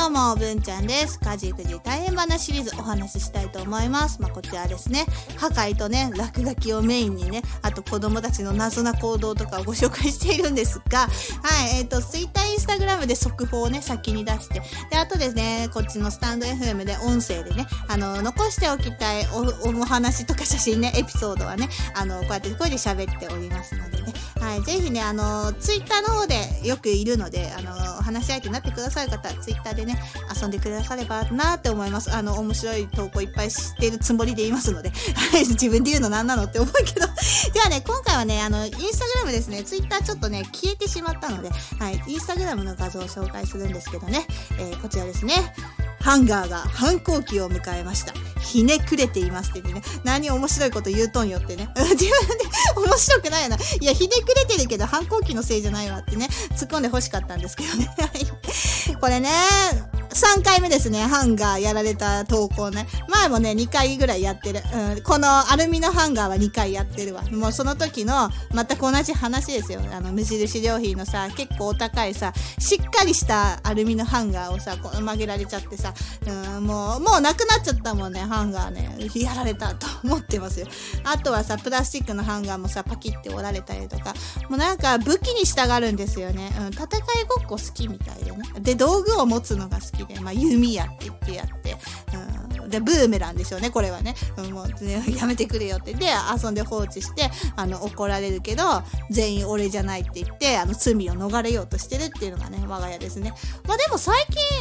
どうも、文ちゃんです。家事育児大変話シリーズお話ししたいと思います。まあ、こちらですね、破壊とね、落書きをメインにね、あと子供たちの謎な行動とかをご紹介しているんですが、はい、えっ、と、Twitter、Instagram で速報をね、先に出して、で、あとですね、こっちのスタンド FM で音声でね、あの、残しておきたいおお話とか写真ね、エピソードはね、あの、こうやって声で喋っておりますのでね、はい、ぜひね、あの、Twitter の方でよくいるので、あの、話し相手になってくださる方は Twitter でね、遊んでくださればなって思います。あの、面白い投稿いっぱいしてるつもりでいますので、はい、自分で言うの何なのって思うけど、ではね、今回はね、あの、インスタグラムですね、ツイッターちょっとね、消えてしまったので、はい、インスタグラムの画像を紹介するんですけどね、えーこちらですね、ハンガーが反抗期を迎えました。ひねくれていますって言ってね、何面白いこと言うとんよってね。自分で面白くないよな。いや、ひねくれてるけど反抗期のせいじゃないわってね、突っ込んで欲しかったんですけどね。はいこれね、3回目ですね、ハンガーやられた投稿ね。前もね、2回ぐらいやってる。うん、このアルミのハンガーは2回やってるわ。もうその時の、全く同じ話ですよ。あの、無印良品のさ、結構お高いさ、しっかりしたアルミのハンガーをさ、こう曲げられちゃってさ、うん、もう、もうなくなっちゃったもんね、ハンガーね。やられたと思ってますよ。あとはさ、プラスチックのハンガーもさ、パキって折られたりとか、もうなんか武器にしたがるんですよね。うん、戦いごっこ好きみたいでね。で、道具を持つのが好きで、まあ、弓矢って言ってやって、うん、で、ブーメランでしょうね、これはね。うん、もう、ね、やめてくれよって。で、遊んで放置して、あの、怒られるけど、全員俺じゃないって言って、あの、罪を逃れようとしてるっていうのがね、我が家ですね。まあでも最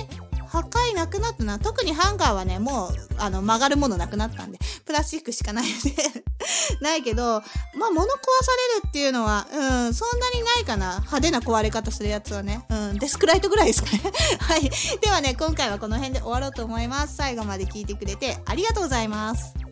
近、破壊なくなったな。特にハンガーはね、もう、あの、曲がるものなくなったんで、プラスチックしかないんで、ないけど、まあ、物壊されるっていうのは、うん、そんなにないかな。派手な壊れ方するやつはね。うん、デスクライトぐらいですかね。はい。ではね、今回はこの辺で終わろうと思います。最後まで聞いてくれてありがとうございます。